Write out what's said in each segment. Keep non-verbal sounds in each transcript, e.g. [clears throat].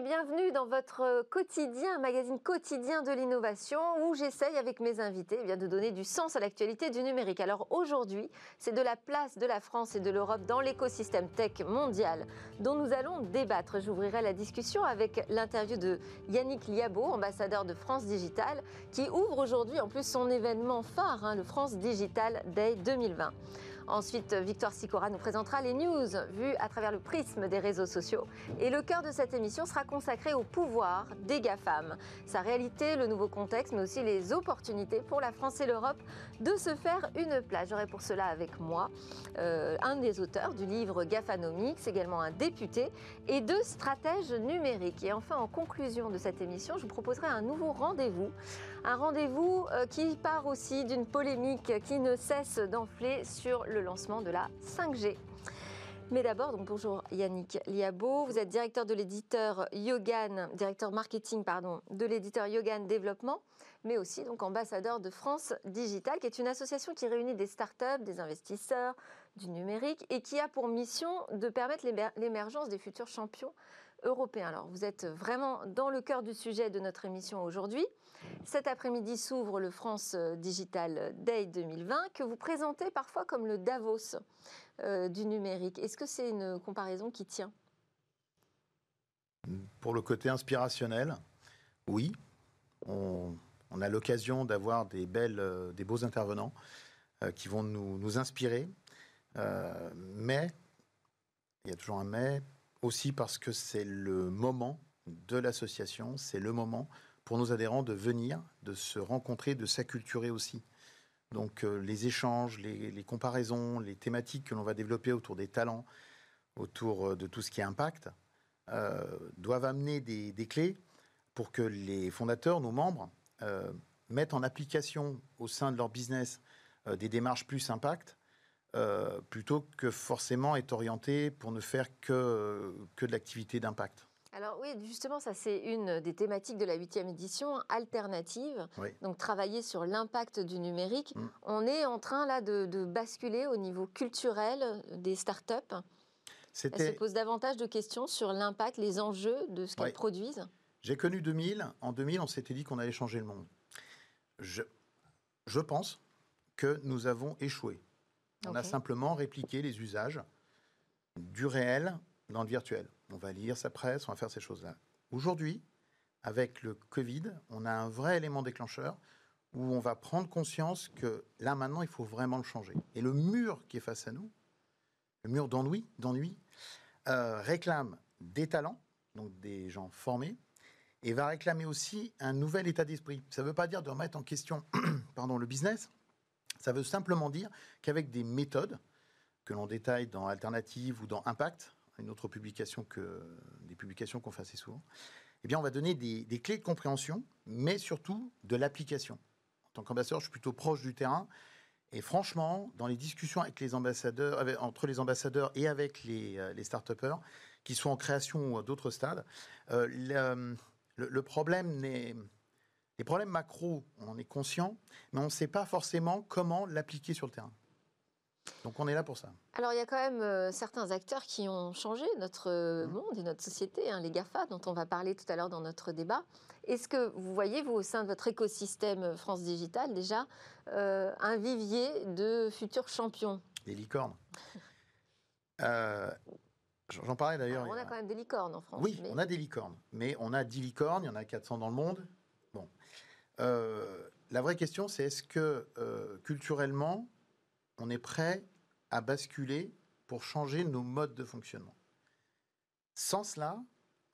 bienvenue dans votre quotidien, magazine quotidien de l'innovation, où j'essaye avec mes invités eh de donner du sens à l'actualité du numérique. Alors aujourd'hui, c'est de la place de la France et de l'Europe dans l'écosystème tech mondial dont nous allons débattre. J'ouvrirai la discussion avec l'interview de Yannick Liabo, ambassadeur de France Digital, qui ouvre aujourd'hui en plus son événement phare, hein, le France Digital Day 2020. Ensuite, Victoire Sicora nous présentera les news vues à travers le prisme des réseaux sociaux. Et le cœur de cette émission sera consacré au pouvoir des GAFAM, sa réalité, le nouveau contexte, mais aussi les opportunités pour la France et l'Europe de se faire une place. J'aurai pour cela avec moi euh, un des auteurs du livre GAFAnomics, également un député, et deux stratèges numériques. Et enfin, en conclusion de cette émission, je vous proposerai un nouveau rendez-vous un rendez-vous euh, qui part aussi d'une polémique qui ne cesse d'enfler sur le lancement de la 5G. Mais d'abord, donc bonjour Yannick Liabo, vous êtes directeur de l'éditeur Yogan, directeur marketing pardon, de l'éditeur Yogan Développement, mais aussi donc ambassadeur de France Digital, qui est une association qui réunit des startups, des investisseurs, du numérique et qui a pour mission de permettre l'émergence des futurs champions européens. Alors vous êtes vraiment dans le cœur du sujet de notre émission aujourd'hui. Cet après-midi s'ouvre le France Digital Day 2020 que vous présentez parfois comme le Davos euh, du numérique. Est-ce que c'est une comparaison qui tient? Pour le côté inspirationnel, oui. On, a l'occasion d'avoir des, euh, beaux intervenants euh, qui vont nous inspirer. Mais, il y a toujours un mais, aussi parce que c'est le moment de l'association, c'est le moment pour nos adhérents de venir, de se rencontrer, de s'acculturer aussi. Donc euh, les échanges, les, comparaisons, les thématiques que l'on va développer autour des talents, autour euh, de tout ce qui impact, euh, doivent amener des, clés pour que les fondateurs, nos membres, mettent en application au sein de leur business des démarches plus impact, plutôt que forcément être orienté pour ne faire que, que de l'activité d'impact. Alors oui, justement, ça c'est une des thématiques de la huitième édition, alternative. Donc travailler sur l'impact du numérique. Mm. On est en train là de, basculer au niveau culturel des startups. Elle se pose davantage de questions sur l'impact, les enjeux de ce qu'elles produisent. J'ai connu 2000. En 2000, on s'était dit qu'on allait changer le monde. Je, je pense que nous avons échoué. On a simplement répliqué les usages du réel dans le virtuel. On va lire sa presse, on va faire ces choses-là. Aujourd'hui, avec le Covid, on a un vrai élément déclencheur où on va prendre conscience que là maintenant, il faut vraiment le changer. Et le mur qui est face à nous, le mur d'ennui, d'ennui, euh, réclame des talents, donc des gens formés, et va réclamer aussi un nouvel état d'esprit. Ça ne veut pas dire de remettre en question [clears throat] pardon, le business, ça veut simplement dire qu'avec des méthodes que l'on détaille dans Alternative ou dans Impact, une autre publication que des publications qu'on fait assez souvent, eh bien, on va donner des, clés de compréhension, mais surtout de l'application. En tant qu'ambassadeur, je suis plutôt proche du terrain. Et franchement, dans les discussions avec les ambassadeurs, entre les ambassadeurs et avec les, euh, les start-upers, qui sont en création ou à d'autres stades, euh, le, problème n'est. Les problèmes macro, on en est conscient, mais on ne sait pas forcément comment l'appliquer sur le terrain. Donc on est là pour ça. Alors il y a quand même euh, certains acteurs qui ont changé notre euh, mmh. monde et notre société, hein, les GAFA, dont on va parler tout à l'heure dans notre débat. Est-ce que vous voyez, vous, au sein de votre écosystème euh, France Digital, déjà, un vivier de futurs champions? Des licornes. J'en parlais d'ailleurs. On a, quand même des licornes en France. Oui, on a des licornes. Mais on a 10 licornes, il y en a 400 dans le monde. Bon. la vraie question, c'est est-ce que culturellement, on est prêt à basculer pour changer nos modes de fonctionnement? Sans cela,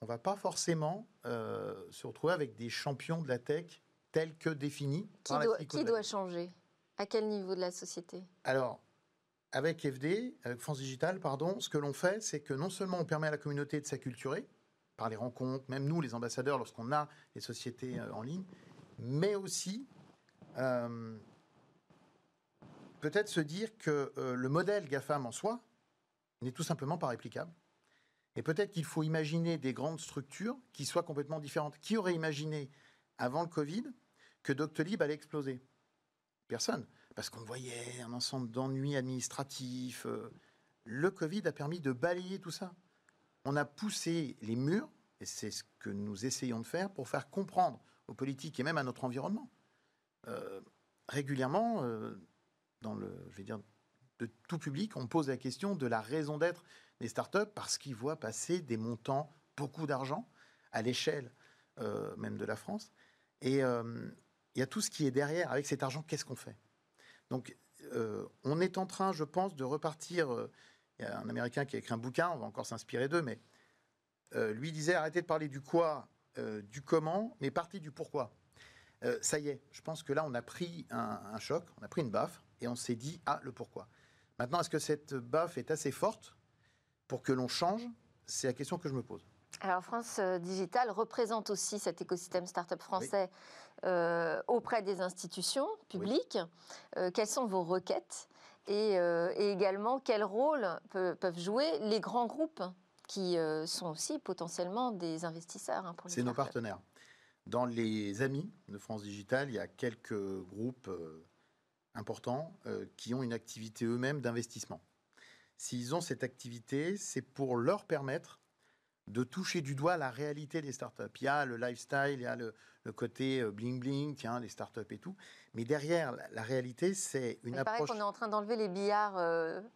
on ne va pas forcément euh, se retrouver avec des champions de la tech tels que définis qui doit, Qui doit changer? À quel niveau de la société? Alors, avec FD, avec France Digital, pardon, ce que l'on fait, c'est que non seulement on permet à la communauté de s'acculturer par les rencontres, même nous, les ambassadeurs, lorsqu'on a les sociétés euh, en ligne, mais aussi euh, peut-être se dire que euh, le modèle GAFAM en soi n'est tout simplement pas réplicable. Et peut-être qu'il faut imaginer des grandes structures qui soient complètement différentes. Qui aurait imaginé, avant le Covid, que Doctolib allait exploser? Personne. Parce qu'on voyait un ensemble d'ennuis administratifs. Le Covid a permis de balayer tout ça. On a poussé les murs Et c'est ce que nous essayons de faire pour faire comprendre aux politiques et même à notre environnement. Euh, régulièrement, euh, dans le, je vais dire, de tout public, on pose la question de la raison d'être des startups parce qu'ils voient passer des montants, beaucoup d'argent, à l'échelle euh, même de la France. Et il y a tout ce qui est derrière. Avec cet argent, qu'est-ce qu'on fait? Donc, on est en train, je pense, de repartir. Il y a un Américain qui a écrit un bouquin, on va encore s'inspirer d'eux, mais lui disait arrêtez de parler du quoi, du comment, mais partez du pourquoi. Euh, ça y est, je pense que là, on a pris un, choc, on a pris une baffe, et on s'est dit, ah, le pourquoi. Maintenant, est-ce que cette baffe est assez forte pour que l'on change? C'est la question que je me pose. Alors, France euh, Digital représente aussi cet écosystème start-up français euh, auprès des institutions publiques. quelles sont vos requêtes? Et, également, quel rôle peuvent jouer les grands groupes qui sont aussi potentiellement des investisseurs hein, C'est nos partenaires. Dans les amis de France Digital, il y a quelques groupes euh, importants euh, qui ont une activité eux-mêmes d'investissement. S'ils ont cette activité, c'est pour leur permettre de toucher du doigt la réalité des startups. Il y a le lifestyle, il y a le, côté euh, bling bling, tiens, les startups et tout. Mais derrière, la, réalité, c'est une approche. Il paraît qu'on est en train d'enlever les billards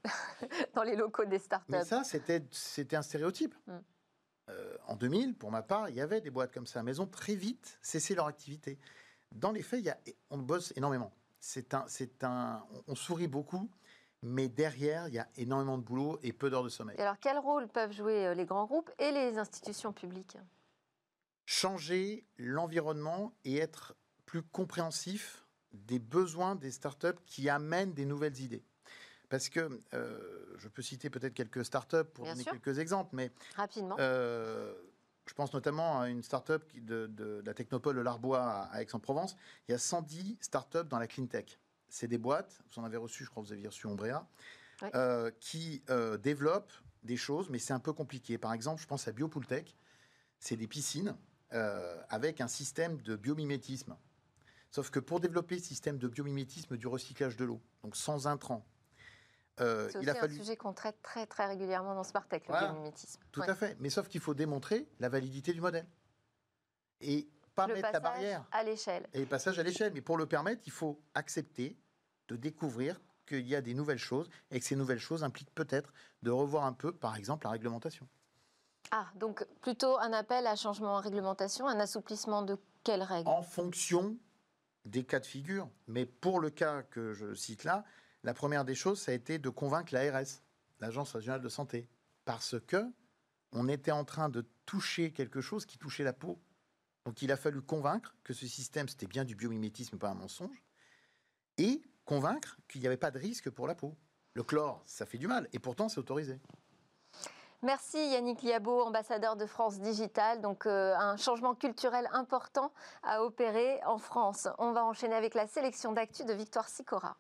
[laughs] dans les locaux des startups. Mais ça, c'était un stéréotype. Mm. Euh, en 2000, pour ma part, il y avait des boîtes comme ça, mais ont très vite cessé leur activité. Dans les faits, il y a, on bosse énormément. C'est un, c'est un, on sourit beaucoup, mais derrière, il y a énormément de boulot et peu d'heures de sommeil. alors, quel rôle peuvent jouer euh, les grands groupes et les institutions publiques? Changer l'environnement et être plus compréhensif des besoins des startups qui amènent des nouvelles idées. Parce que euh, je peux citer peut-être quelques startups pour donner quelques exemples, mais rapidement. Euh, je pense notamment à une startup de, de, la Technopole de l'Arbois à, Aix-en-Provence. Il y a 110 startups dans la clean tech. C'est des boîtes, vous en avez reçu, je crois que vous avez reçu Ombrea, euh, qui développent des choses, mais c'est un peu compliqué. Par exemple, je pense à Biopooltech. C'est des piscines avec un système de biomimétisme. Sauf que pour développer ce système de biomimétisme du recyclage de l'eau, donc sans intrants, euh, c'est un sujet qu'on traite très très régulièrement dans Spartech, le biomimétisme. Tout à fait. Mais sauf qu'il faut démontrer la validité du modèle. Et pas mettre la barrière. à l'échelle. Et le passage à l'échelle. Mais pour le permettre, il faut accepter de découvrir qu'il y a des nouvelles choses et que ces nouvelles choses impliquent peut-être de revoir un peu, par exemple, la réglementation. Ah, donc plutôt un appel à changement en réglementation, un assouplissement de quelles règles? En fonction des cas de figure. Mais pour le cas que je cite là, la première des choses, ça a été de convaincre l'ARS, l'Agence régionale de santé, parce que on était en train de toucher quelque chose qui touchait la peau. Donc il a fallu convaincre que ce système, c'était bien du biomimétisme, pas un mensonge, et convaincre qu'il n'y avait pas de risque pour la peau. Le chlore, ça fait du mal, et pourtant c'est autorisé. Merci Yannick Liabo, ambassadeur de France Digital. Donc euh, un changement culturel important à opérer en France. On va enchaîner avec la sélection d'actu de Victoire Sicora.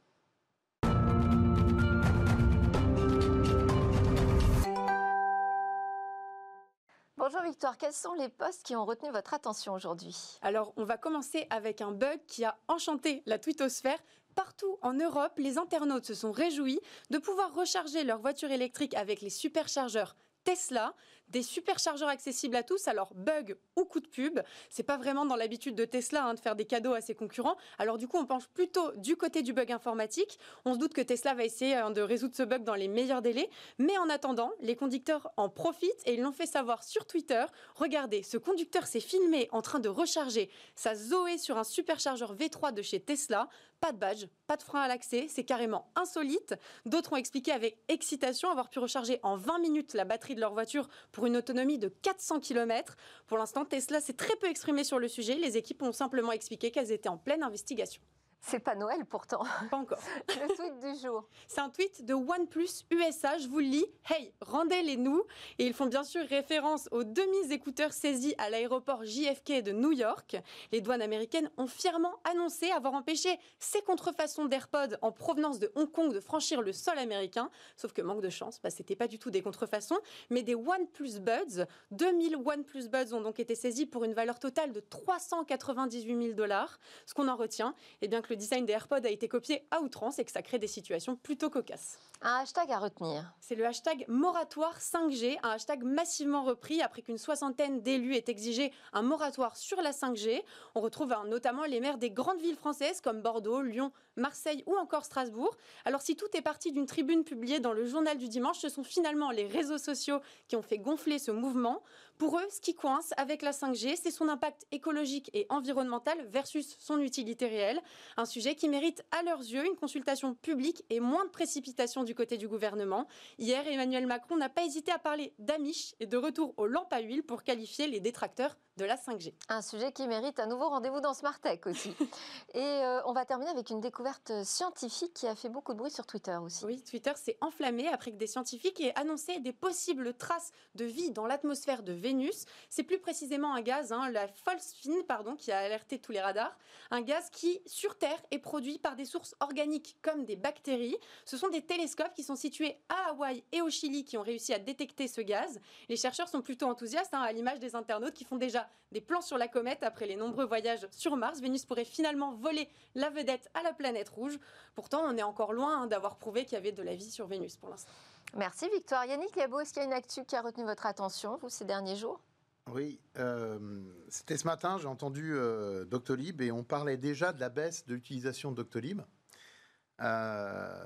Bonjour Victoire, quels sont les postes qui ont retenu votre attention aujourd'hui? Alors, on va commencer avec un bug qui a enchanté la twittosphère. Partout en Europe, les internautes se sont réjouis de pouvoir recharger leur voiture électrique avec les superchargeurs Tesla des superchargeurs accessibles à tous. Alors, bug ou coup de pub, c'est pas vraiment dans l'habitude de Tesla hein, de faire des cadeaux à ses concurrents. Alors, du coup, on penche plutôt du côté du bug informatique. On se doute que Tesla va essayer hein, de résoudre ce bug dans les meilleurs délais. Mais en attendant, les conducteurs en profitent et ils l'ont fait savoir sur Twitter. Regardez, ce conducteur s'est filmé en train de recharger sa Zoé sur un superchargeur V3 de chez Tesla. Pas de badge, pas de frein à l'accès, c'est carrément insolite. D'autres ont expliqué avec excitation avoir pu recharger en 20 minutes la batterie de leur voiture pour une autonomie de 400 km. Pour l'instant, Tesla s'est très peu exprimé sur le sujet. Les équipes ont simplement expliqué qu'elles étaient en pleine investigation. C'est pas Noël pourtant. Pas encore. [laughs] le tweet du jour. C'est un tweet de OnePlus USA. Je vous le lis. Hey, rendez-les-nous. Et ils font bien sûr référence aux demi-écouteurs saisis à l'aéroport JFK de New York. Les douanes américaines ont fièrement annoncé avoir empêché ces contrefaçons d'AirPods en provenance de Hong Kong de franchir le sol américain. Sauf que manque de chance, bah, c'était pas du tout des contrefaçons, mais des OnePlus Buds. 2000 OnePlus Buds ont donc été saisis pour une valeur totale de 398 000 dollars. Ce qu'on en retient, eh bien que que le design des AirPods a été copié à outrance et que ça crée des situations plutôt cocasses. Un hashtag à retenir. C'est le hashtag moratoire 5G, un hashtag massivement repris après qu'une soixantaine d'élus aient exigé un moratoire sur la 5G. On retrouve hein, notamment les maires des grandes villes françaises comme Bordeaux, Lyon, Marseille ou encore Strasbourg. Alors si tout est parti d'une tribune publiée dans le journal du dimanche, ce sont finalement les réseaux sociaux qui ont fait gonfler ce mouvement. Pour eux, ce qui coince avec la 5G, c'est son impact écologique et environnemental versus son utilité réelle. Un sujet qui mérite à leurs yeux une consultation publique et moins de précipitation du côté du gouvernement. Hier, Emmanuel Macron n'a pas hésité à parler d'amiche et de retour aux lampes à huile pour qualifier les détracteurs de la 5G. Un sujet qui mérite un nouveau rendez-vous dans Smart Tech aussi. [laughs] et euh, on va terminer avec une découverte scientifique qui a fait beaucoup de bruit sur Twitter aussi. Oui, Twitter s'est enflammé après que des scientifiques aient annoncé des possibles traces de vie dans l'atmosphère de Vénus. C'est plus précisément un gaz, hein, la Folsfine, pardon, qui a alerté tous les radars. Un gaz qui, sur Terre, est produit par des sources organiques comme des bactéries. Ce sont des télescopes qui sont situés à Hawaï et au Chili qui ont réussi à détecter ce gaz. Les chercheurs sont plutôt enthousiastes, hein, à l'image des internautes qui font déjà des plans sur la comète après les nombreux voyages sur Mars. Vénus pourrait finalement voler la vedette à la planète rouge. Pourtant, on est encore loin hein, d'avoir prouvé qu'il y avait de la vie sur Vénus pour l'instant. Merci Victoire. Yannick Liabo, est-ce qu'il y a une actu qui a retenu votre attention, vous, ces derniers jours? Oui, euh, c'était ce matin, j'ai entendu euh, Doctolib et on parlait déjà de la baisse de l'utilisation de Doctolib euh,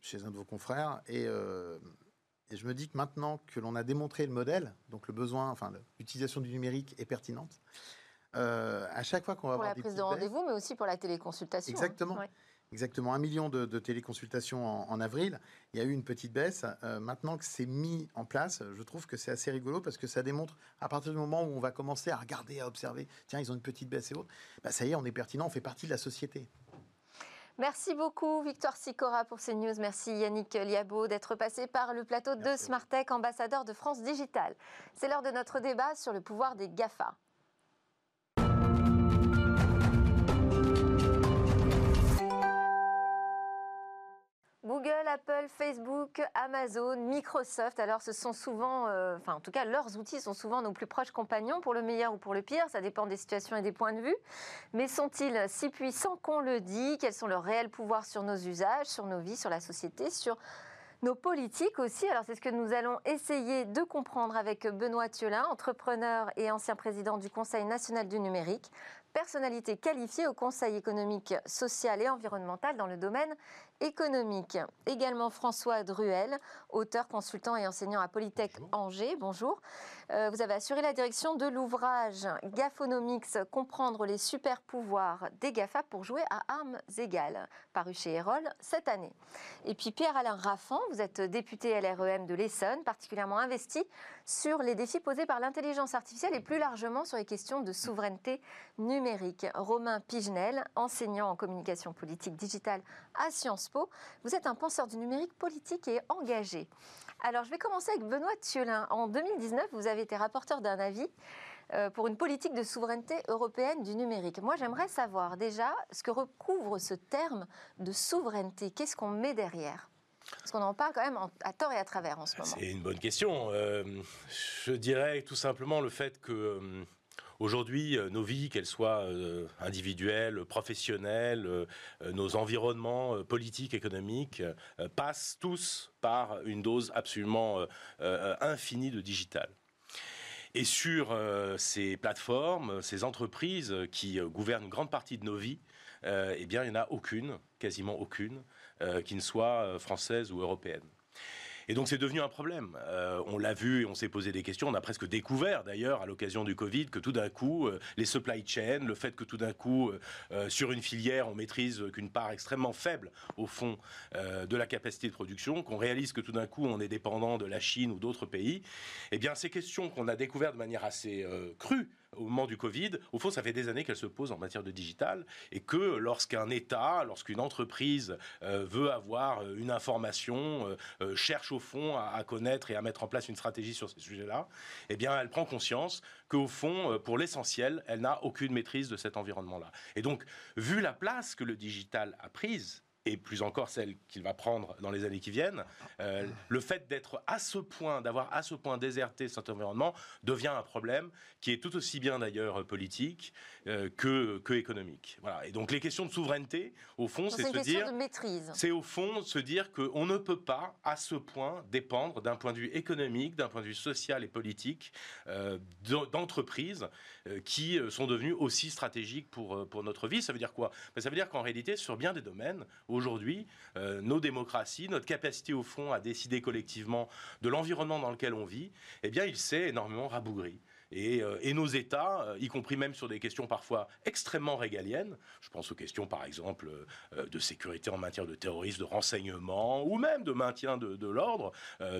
chez un de vos confrères. Et et je me dis que maintenant que l'on a démontré le modèle, donc le besoin, enfin l'utilisation du numérique est pertinente, à chaque fois qu'on va pour avoir la prise de rendez-vous, mais aussi pour la téléconsultation. Hein. Exactement. Exactement, un million de, téléconsultations en, avril. Il y a eu une petite baisse. Euh, maintenant que c'est mis en place, je trouve que c'est assez rigolo parce que ça démontre, à partir du moment où on va commencer à regarder, à observer, tiens, ils ont une petite baisse et autres, bah, ça y est, on est pertinent, on fait partie de la société. Merci beaucoup Victoire Sicora pour ces news. Merci Yannick Liabo d'être passé par le plateau de Smartech, ambassadeur de France Digital. C'est l'heure de notre débat sur le pouvoir des GAFA. Google, Apple, Facebook, Amazon, Microsoft, alors ce sont souvent, euh, enfin en tout cas leurs outils sont souvent nos plus proches compagnons pour le meilleur ou pour le pire, ça dépend des situations et des points de vue. Mais sont-ils si puissants qu'on le dit? Quels sont leurs réels pouvoirs sur nos usages, sur nos vies, sur la société, sur nos politiques aussi? Alors c'est ce que nous allons essayer de comprendre avec Benoît Thiolin, entrepreneur et ancien président du Conseil national du numérique, personnalité qualifiée au Conseil économique, social et environnemental dans le domaine économique. Également François Druel, auteur, consultant et enseignant à Polytech Angers. Bonjour. Euh, vous avez assuré la direction de l'ouvrage Gaphonomics, comprendre les super pouvoirs des GAFA pour jouer à armes égales, paru chez Erol cette année. Et puis Pierre-Alain Raffan, vous êtes député LREM de l'Essonne, particulièrement investi sur les défis posés par l'intelligence artificielle et plus largement sur les questions de souveraineté numérique. Romain Pigenel, enseignant en communication politique digitale à Sciences Vous êtes un penseur du numérique politique et engagé. Alors je vais commencer avec Benoît Thiolin. En 2019, vous avez été rapporteur d'un avis euh, pour une politique de souveraineté européenne du numérique. Moi, j'aimerais savoir déjà ce que recouvre ce terme de souveraineté. Qu'est-ce qu'on met derrière? Parce qu'on en parle quand même à tort et à travers en ce moment. C'est une bonne question. Euh, je dirais tout simplement le fait que euh, aujourd'hui, euh, nos vies, qu'elles soient individuelles, professionnelles, nos environnements politiques, économiques, passent tous par une dose absolument infinie de digital. Et sur ces plateformes, ces entreprises qui gouvernent une grande partie de nos vies, eh il n'y en a aucune, quasiment aucune, euh, qui ne soit euh, française ou européenne. Et donc c'est devenu un problème. Euh, on l'a vu et on s'est posé des questions. On a presque découvert d'ailleurs à l'occasion du Covid que tout d'un coup, les supply chains, le fait que tout d'un coup, sur une filière, on maîtrise qu'une part extrêmement faible au fond de la capacité de production, qu'on réalise que tout d'un coup on est dépendant de la Chine ou d'autres pays, eh bien ces questions qu'on a découvertes de manière assez crue au moment du Covid, au fond, ça fait des années qu'elle se pose en matière de digital et que lorsqu'un État, lorsqu'une entreprise euh, veut avoir euh, une information, euh, cherche au fond à, connaître et à mettre en place une stratégie sur ces sujets-là, eh bien, elle prend conscience qu'au fond, pour l'essentiel, elle n'a aucune maîtrise de cet environnement-là. Et donc, vu la place que le digital a prise, et plus encore celle qu'il va prendre dans les années qui viennent, euh, le fait d'être à ce point, d'avoir à ce point déserté cet environnement devient un problème qui est tout aussi bien d'ailleurs politique euh, que, que économique. Voilà. Et donc les questions de souveraineté, au fond, c'est se dire, de maîtrise. C'est au fond se dire qu'on ne peut pas à ce point dépendre d'un point de vue économique, d'un point de vue social et politique, euh, d'entreprises qui sont devenues aussi stratégiques pour, pour notre vie. Ça veut dire quoi? Ben, Ça veut dire qu'en réalité, sur bien des domaines, aujourd'hui, euh, nos démocraties, notre capacité au fond à décider collectivement de l'environnement dans lequel on vit, eh bien, il s'est énormément rabougri. Euh, et, nos États, euh, y compris même sur des questions parfois extrêmement régaliennes, je pense aux questions par exemple de sécurité en matière de terrorisme, de renseignement ou même de maintien de, l'ordre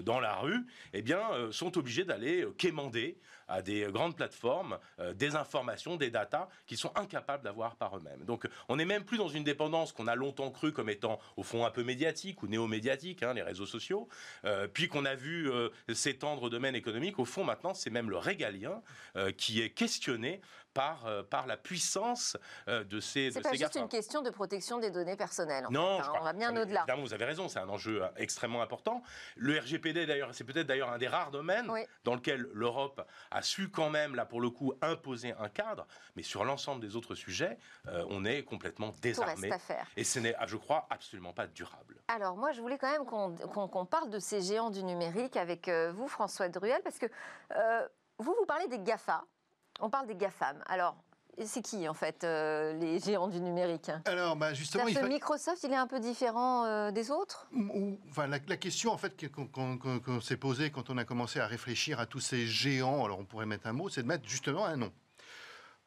dans la rue, eh bien, sont obligés d'aller quémander à des grandes plateformes euh, des informations, des datas qu'ils sont incapables d'avoir par eux-mêmes. Donc on n'est même plus dans une dépendance qu'on a longtemps cru comme étant au fond un peu médiatique ou néo-médiatique, hein, les réseaux sociaux, euh, puis qu'on a vu euh, s'étendre au domaine économique. Au fond maintenant c'est même le régalien qui est questionné par, euh, par la puissance euh, de ces C'est pas juste une question de protection des données personnelles. non, hein, on va bien au-delà. vous avez raison, c'est un enjeu euh, extrêmement important. Le RGPD, d'ailleurs, c'est peut-être d'ailleurs un des rares domaines dans lequel l'Europe a su quand même, là pour le coup, imposer un cadre, mais sur l'ensemble des autres sujets, on est complètement désarmé. Tout reste à faire. Et ce n'est, je crois, absolument pas durable. Alors moi, je voulais quand même qu'on parle de ces géants du numérique avec vous, François Druel, parce que vous, vous parlez des GAFA. On parle des GAFAM. Alors, c'est qui en fait euh, les géants du numérique? Alors, bah, justement, il Microsoft, il est un peu différent euh, des autres? Enfin, la, question en fait qu'on s'est posée quand on a commencé à réfléchir à tous ces géants, alors on pourrait mettre un mot, c'est de mettre justement un nom.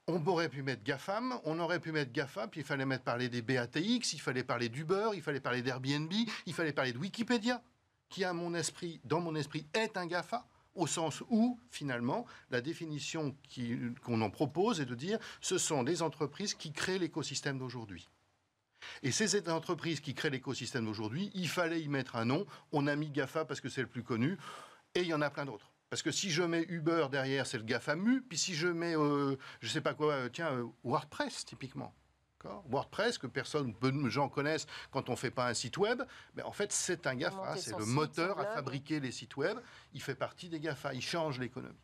On aurait pu mettre GAFAM, on aurait pu mettre GAFA, puis il fallait mettre parler des BATX, il fallait parler d'Uber, il fallait parler d'Airbnb, il fallait parler de Wikipédia, qui à mon esprit, dans mon esprit, est un GAFA au sens où, finalement, la définition qu'on en propose est de dire ce sont des entreprises qui créent l'écosystème d'aujourd'hui. Et ces entreprises qui créent l'écosystème d'aujourd'hui, il fallait y mettre un nom. On a mis GAFA parce que c'est le plus connu, et il y en a plein d'autres. Parce que si je mets Uber derrière, c'est le GAFAMU, puis si je mets, euh, je ne sais pas quoi, euh, tiens, euh, WordPress, typiquement. WordPress, que personne, peu de gens connaissent quand on ne fait pas un site web, mais en fait, c'est un GAFA, c'est le moteur à fabriquer les sites web. Il fait partie des GAFA, il change l'économie.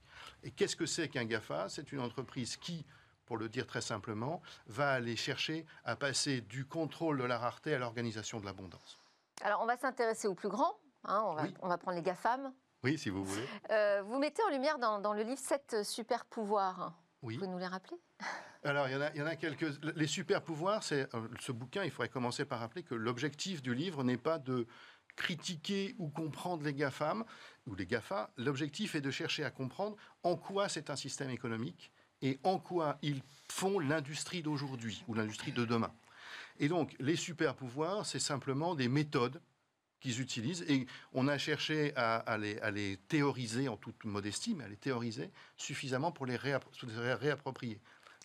Et qu'est-ce que c'est qu'un GAFA? C'est une entreprise qui, pour le dire très simplement, va aller chercher à passer du contrôle de la rareté à l'organisation de l'abondance. Alors, on va s'intéresser aux plus grands. Hein, on, va, on, va, prendre les GAFAM. Oui, si vous voulez. Euh, vous mettez en lumière dans, dans le livre sept super pouvoirs. Oui. Vous pouvez nous les rappeler alors, il y, en a, quelques. Les super pouvoirs, c'est euh, ce bouquin. Il faudrait commencer par rappeler que l'objectif du livre n'est pas de critiquer ou comprendre les GAFAM ou les GAFA. L'objectif est de chercher à comprendre en quoi c'est un système économique et en quoi ils font l'industrie d'aujourd'hui ou l'industrie de demain. Et donc, les super pouvoirs, c'est simplement des méthodes qu'ils utilisent et on a cherché à, les, théoriser en toute modestie, mais à les théoriser suffisamment pour les réapproprier.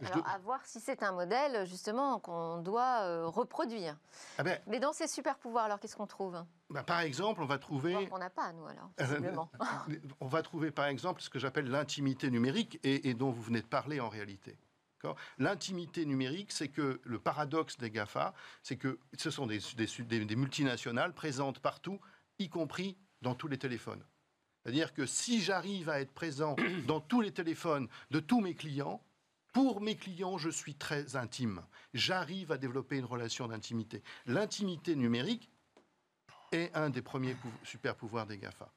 Alors, à voir si c'est un modèle, justement, qu'on doit euh, reproduire. Ah ben, Mais dans ces super pouvoirs, alors, qu'est-ce qu'on trouve? Bah, Par exemple, on va trouver... On n'a pas, nous, alors, visiblement. [laughs] on va trouver, par exemple, ce que j'appelle l'intimité numérique, et, dont vous venez de parler en réalité. L'intimité numérique, c'est que le paradoxe des GAFA, c'est que ce sont des, des, des multinationales présentes partout, y compris dans tous les téléphones. C'est-à-dire que si j'arrive à être présent dans tous les téléphones de tous mes clients, pour mes clients, je suis très intime. J'arrive à développer une relation d'intimité. L'intimité numérique est un des premiers super pouvoirs des GAFA.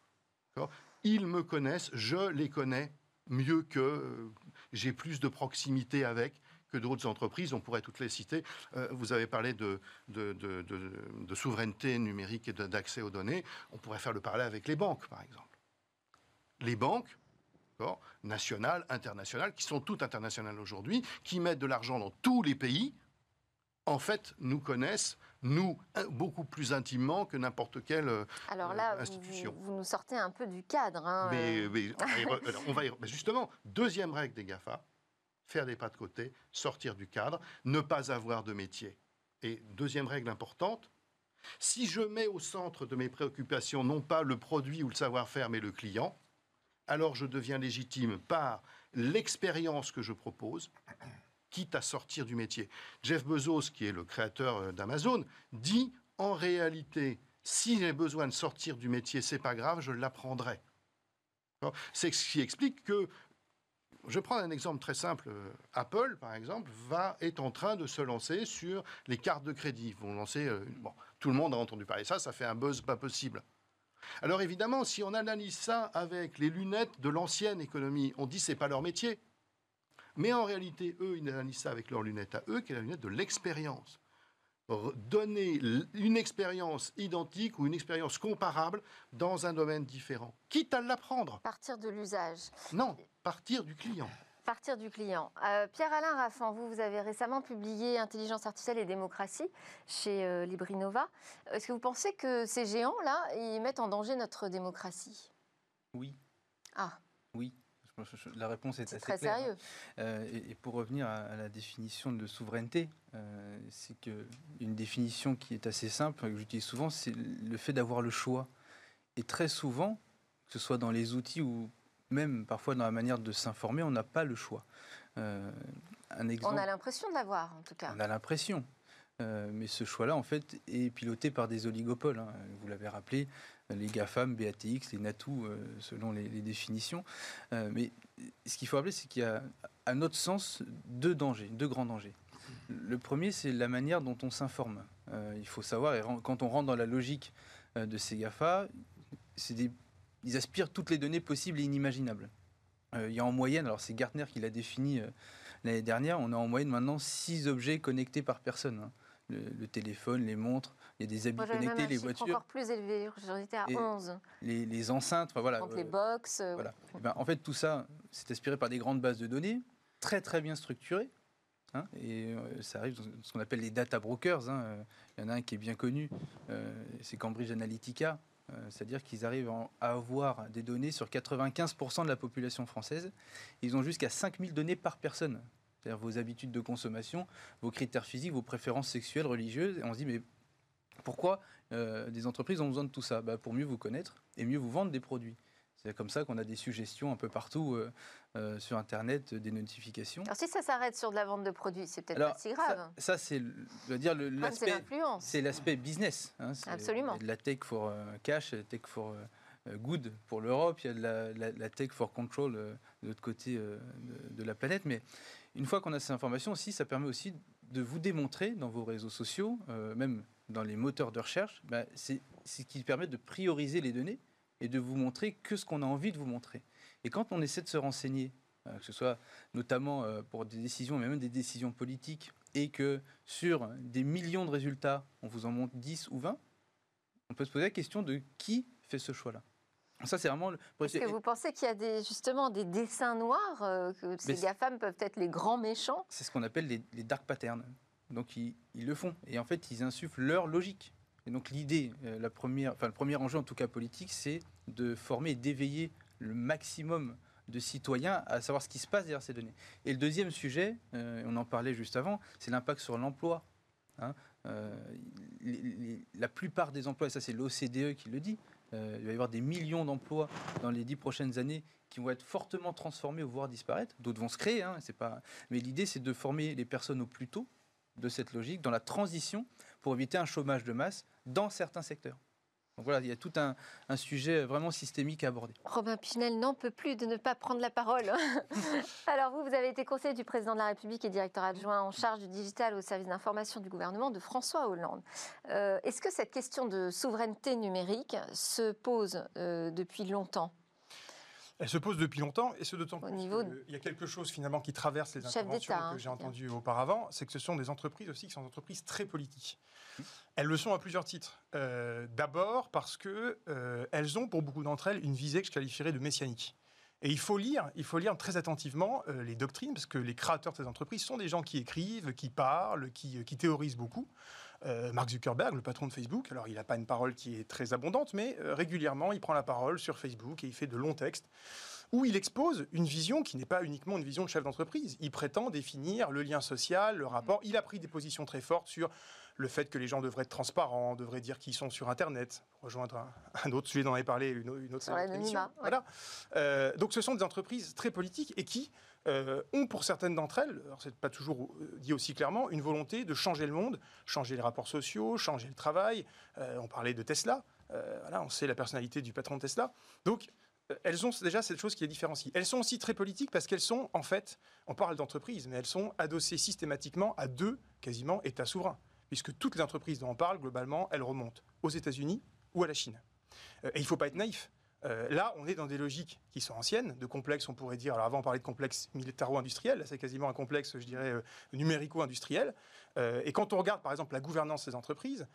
Ils me connaissent, je les connais mieux que euh, j'ai plus de proximité avec que d'autres entreprises. On pourrait toutes les citer. Euh, vous avez parlé de, de souveraineté numérique et d'accès aux données. On pourrait faire le parallèle avec les banques, par exemple. Les banques nationales, internationales, qui sont toutes internationales aujourd'hui, qui mettent de l'argent dans tous les pays, en fait, nous connaissent, nous, beaucoup plus intimement que n'importe quelle euh, Alors là, institution. Vous, nous sortez un peu du cadre. Hein, mais, euh. on va [laughs] justement, deuxième règle des GAFA, faire des pas de côté, sortir du cadre, ne pas avoir de métier. Et deuxième règle importante, si je mets au centre de mes préoccupations non pas le produit ou le savoir-faire, mais le client, alors je deviens légitime par l'expérience que je propose, quitte à sortir du métier. Jeff Bezos, qui est le créateur euh, d'Amazon, dit en réalité, si j'ai besoin de sortir du métier, c'est pas grave, je l'apprendrai. C'est ce qui explique que je prends un exemple très simple. Apple, par exemple, va, est en train de se lancer sur les cartes de crédit. Ils vont lancer. Euh, bon, tout le monde a entendu parler de ça, ça fait un buzz pas possible. Alors évidemment, si on analyse ça avec les lunettes de l'ancienne économie, on dit c'est pas leur métier. Mais en réalité, eux, ils analysent ça avec leurs lunettes à eux, qui est la lunette de l'expérience. Donner une expérience identique ou une expérience comparable dans un domaine différent, quitte à l'apprendre. Partir de l'usage. Non, partir du client partir du client. Euh, Pierre-Alain Raffan, vous, vous avez récemment publié Intelligence artificielle et démocratie chez euh, Librinova. Est-ce que vous pensez que ces géants-là, ils mettent en danger notre démocratie? Oui. Ah. Oui. La réponse est, assez très claire. sérieux. Euh, et, pour revenir à, la définition de souveraineté, c'est que une définition qui est assez simple, que j'utilise souvent, c'est le fait d'avoir le choix. Et très souvent, que ce soit dans les outils ou même parfois dans la manière de s'informer, on n'a pas le choix. Euh, un exemple, on a l'impression de l'avoir, en tout cas. On a l'impression. Euh, mais ce choix-là, en fait, est piloté par des oligopoles. Hein. Vous l'avez rappelé, les GAFAM, BATX, les NATU, euh, selon les, définitions. mais ce qu'il faut rappeler, c'est qu'il y a, à notre sens, deux dangers, deux grands dangers. Le premier, c'est la manière dont on s'informe. il faut savoir, et quand on rentre dans la logique de ces GAFA, c'est des ils aspirent toutes les données possibles et inimaginables. Euh, il y a en moyenne, alors c'est Gartner qui l'a défini euh, l'année dernière, on a en moyenne maintenant 6 objets connectés par personne. Hein. Le, téléphone, les montres, il y a des habits connectés, les voitures. encore plus élevé, j'en étais à 11. Les, les enceintes, voilà. Donc les euh, box. voilà. Eh ben, en fait, tout ça, c'est aspiré par des grandes bases de données, très très bien structurées. Hein, et ça arrive dans ce qu'on appelle les data brokers. Hein. Il y en a un qui est bien connu, c'est Cambridge Analytica, c'est-à-dire qu'ils arrivent à avoir des données sur 95% de la population française. Ils ont jusqu'à 5000 données par personne. C'est-à-dire vos habitudes de consommation, vos critères physiques, vos préférences sexuelles, religieuses. Et on se dit, mais pourquoi euh, des entreprises ont besoin de tout ça? Bah, Pour mieux vous connaître et mieux vous vendre des produits. C'est comme ça qu'on a des suggestions un peu partout euh, euh, sur Internet, des notifications. Alors si ça s'arrête sur de la vente de produits, c'est peut-être pas si grave. Ça, c'est dire l'aspect, c'est l'aspect business. Hein, Absolument. Il y a de la tech for euh, cash, la tech for good pour l'Europe, il y a de la, tech for control de l'autre côté de, la planète. Mais une fois qu'on a ces informations aussi, ça permet aussi de vous démontrer dans vos réseaux sociaux, même dans les moteurs de recherche, bah, c'est ce qui permet de prioriser les données et de vous montrer que ce qu'on a envie de vous montrer. Et quand on essaie de se renseigner, euh, que ce soit notamment euh, pour des décisions, mais même des décisions politiques, et que sur des millions de résultats, on vous en montre 10 ou 20, on peut se poser la question de qui fait ce choix-là. Ça, c'est vraiment. Est-ce que vous pensez qu'il y a des, justement des dessins noirs, euh, que ces GAFAM peuvent être les grands méchants? C'est ce qu'on appelle les, dark patterns. Donc, ils, ils, le font. Et en fait, ils insufflent leur logique. Et donc l'idée, la première, enfin, le premier enjeu en tout cas politique, c'est de former et d'éveiller le maximum de citoyens à savoir ce qui se passe derrière ces données. Et le deuxième sujet, euh, on en parlait juste avant, c'est l'impact sur l'emploi. Hein. Euh, la plupart des emplois, et ça c'est l'OCDE qui le dit, il va y avoir des millions d'emplois dans les dix prochaines années qui vont être fortement transformés ou voire disparaître. D'autres vont se créer, hein, c'est pas... mais l'idée c'est de former les personnes au plus tôt de cette logique dans la transition pour éviter un chômage de masse dans certains secteurs. Donc voilà, il y a tout un, sujet vraiment systémique à aborder. Robin Pinel n'en peut plus de ne pas prendre la parole. [laughs] Alors vous, vous avez été conseiller du président de la République et directeur adjoint en charge du digital au service d'information du gouvernement de François Hollande. Euh, est-ce que cette question de souveraineté numérique se pose euh, depuis longtemps? Elle se pose depuis longtemps, et ce d'autant plus qu'il y a quelque chose finalement qui traverse les interventions que hein, j'ai entendues auparavant, c'est que ce sont des entreprises aussi qui sont des entreprises très politiques. Elles le sont à plusieurs titres. Euh, d'abord parce que euh, elles ont pour beaucoup d'entre elles une visée que je qualifierais de messianique. Et il faut lire, il faut lire très attentivement euh, les doctrines, parce que les créateurs de ces entreprises sont des gens qui écrivent, qui parlent, qui, qui théorisent beaucoup. Mark Zuckerberg, le patron de Facebook, alors il n'a pas une parole qui est très abondante, mais régulièrement il prend la parole sur Facebook et il fait de longs textes où il expose une vision qui n'est pas uniquement une vision de chef d'entreprise. Il prétend définir le lien social, le rapport. Il a pris des positions très fortes sur le fait que les gens devraient être transparents, devraient dire qu'ils sont sur Internet, rejoindre un, [laughs] autre sujet dont on avait parlé, une, une autre émission. Voilà. Euh, donc ce sont des entreprises très politiques et qui euh, ont pour certaines d'entre elles, alors c'est pas toujours euh, dit aussi clairement, une volonté de changer le monde, changer les rapports sociaux, changer le travail. on parlait de Tesla, voilà, on sait la personnalité du patron de Tesla. Donc elles ont déjà cette chose qui est différencie. Elles sont aussi très politiques parce qu'elles sont, en fait, on parle d'entreprises, mais elles sont adossées systématiquement à deux, quasiment, États souverains puisque toutes les entreprises dont on parle, globalement, elles remontent aux États-Unis ou à la Chine. Euh, et il ne faut pas être naïf. Euh, là, on est dans des logiques qui sont anciennes, de complexes, on pourrait dire. Alors avant, on parlait de complexes militaro-industriels. Là, c'est quasiment un complexe, je dirais, euh, numérico-industriel. Et quand on regarde, par exemple, la gouvernance des entreprises,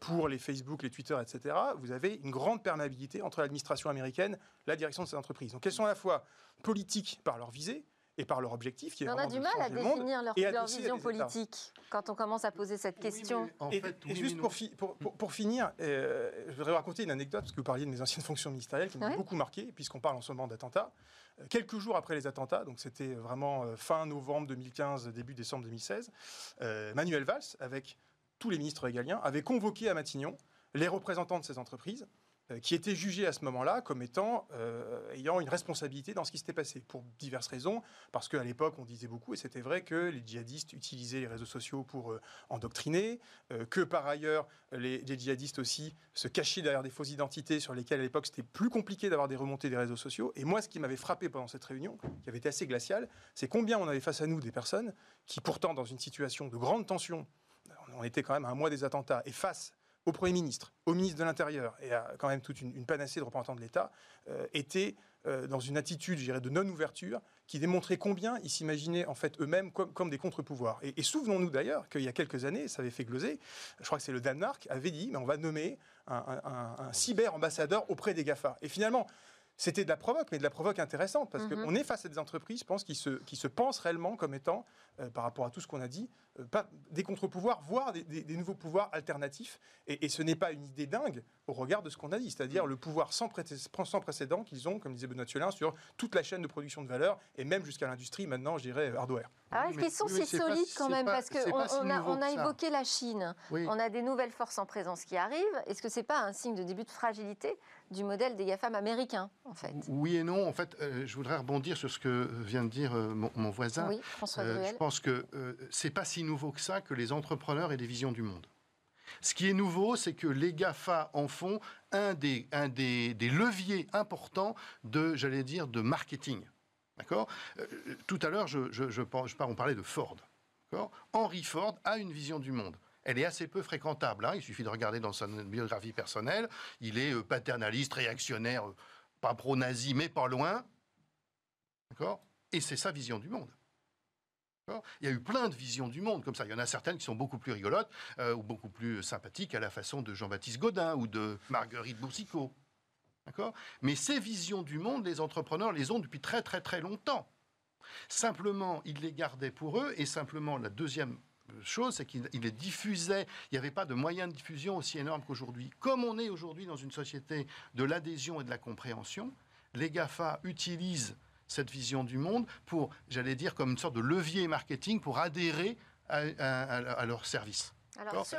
pour les Facebook, les Twitter, etc., vous avez une grande perméabilité entre l'administration américaine, la direction de ces entreprises. Donc, elles sont à la fois politiques par leur visée, et par leur objectif. Qui est on a du mal à définir leur, vision politique quand on commence à poser cette question. et, juste pour, pour, finir, euh, je voudrais raconter une anecdote, parce que vous parliez de mes anciennes fonctions ministérielles qui m'ont beaucoup marqué, puisqu'on parle en ce moment d'attentats. Euh, quelques jours après les attentats, donc c'était vraiment euh, fin novembre 2015, début décembre 2016, Manuel Valls, avec tous les ministres régaliens, avait convoqué à Matignon les représentants de ces entreprises qui étaient jugés à ce moment-là comme étant euh, ayant une responsabilité dans ce qui s'était passé, pour diverses raisons, parce qu'à l'époque on disait beaucoup, et c'était vrai, que les djihadistes utilisaient les réseaux sociaux pour euh, endoctriner, que par ailleurs les, djihadistes aussi se cachaient derrière des fausses identités sur lesquelles à l'époque c'était plus compliqué d'avoir des remontées des réseaux sociaux. Et moi ce qui m'avait frappé pendant cette réunion, qui avait été assez glaciale, c'est combien on avait face à nous des personnes qui pourtant dans une situation de grande tension, on était quand même à un mois des attentats, et face au Premier ministre, au ministre de l'Intérieur et à quand même toute une, panacée de représentants de l'État, euh, étaient euh, dans une attitude, je dirais, de non-ouverture qui démontrait combien ils s'imaginaient en fait eux-mêmes comme, des contre-pouvoirs. Et, souvenons-nous d'ailleurs qu'il y a quelques années, ça avait fait gloser, je crois que c'est le Danemark, avait dit, mais on va nommer un, un cyber-ambassadeur auprès des GAFA. Et finalement, c'était de la provoque, mais de la provoque intéressante, parce mhm. qu'on est face à des entreprises, je pense, qui se, qui se pensent réellement comme étant, euh, par rapport à tout ce qu'on a dit, euh, pas des contre-pouvoirs, voire des, nouveaux pouvoirs alternatifs. Et, ce n'est pas une idée dingue au regard de ce qu'on a dit, c'est-à-dire le pouvoir sans, sans précédent qu'ils ont, comme disait Benoît Thiolin, sur toute la chaîne de production de valeur, et même jusqu'à l'industrie, maintenant, je dirais, hardware. Ah, est-ce qu'ils sont si solides quand même Parce qu'on on a, on a évoqué la Chine, on a des nouvelles forces en présence qui arrivent. Est-ce que ce n'est pas un signe de début de fragilité du modèle des GAFAM américains, en fait Oui et non. En fait, euh, je voudrais rebondir sur ce que vient de dire euh, mon, voisin. Oui, François euh, Je pense que c'est pas si nouveau que ça que les entrepreneurs aient des visions du monde. Ce qui est nouveau, c'est que les GAFA en font un des, un des, des leviers importants de, j'allais dire, de marketing. D'accord? Tout à l'heure, je, je, je, je, on parlait de Ford. Henry Ford a une vision du monde elle est assez peu fréquentable. Hein. Il suffit de regarder dans sa biographie personnelle. Il est euh, paternaliste, réactionnaire, euh, pas pro-nazi, mais pas loin. D'accord? Et c'est sa vision du monde. Il y a eu plein de visions du monde comme ça. Il y en a certaines qui sont beaucoup plus rigolotes euh, ou beaucoup plus sympathiques à la façon de Jean-Baptiste Godin ou de Marguerite Boursicot. D'accord? Mais ces visions du monde, les entrepreneurs les ont depuis très très très longtemps. Simplement, ils les gardaient pour eux et simplement la deuxième chose, c'est qu'il les diffusait. Il n'y avait pas de moyens de diffusion aussi énormes qu'aujourd'hui. Comme on est aujourd'hui dans une société de l'adhésion et de la compréhension, les GAFA utilisent cette vision du monde pour, j'allais dire, comme une sorte de levier marketing pour adhérer à, leur service. Alors, si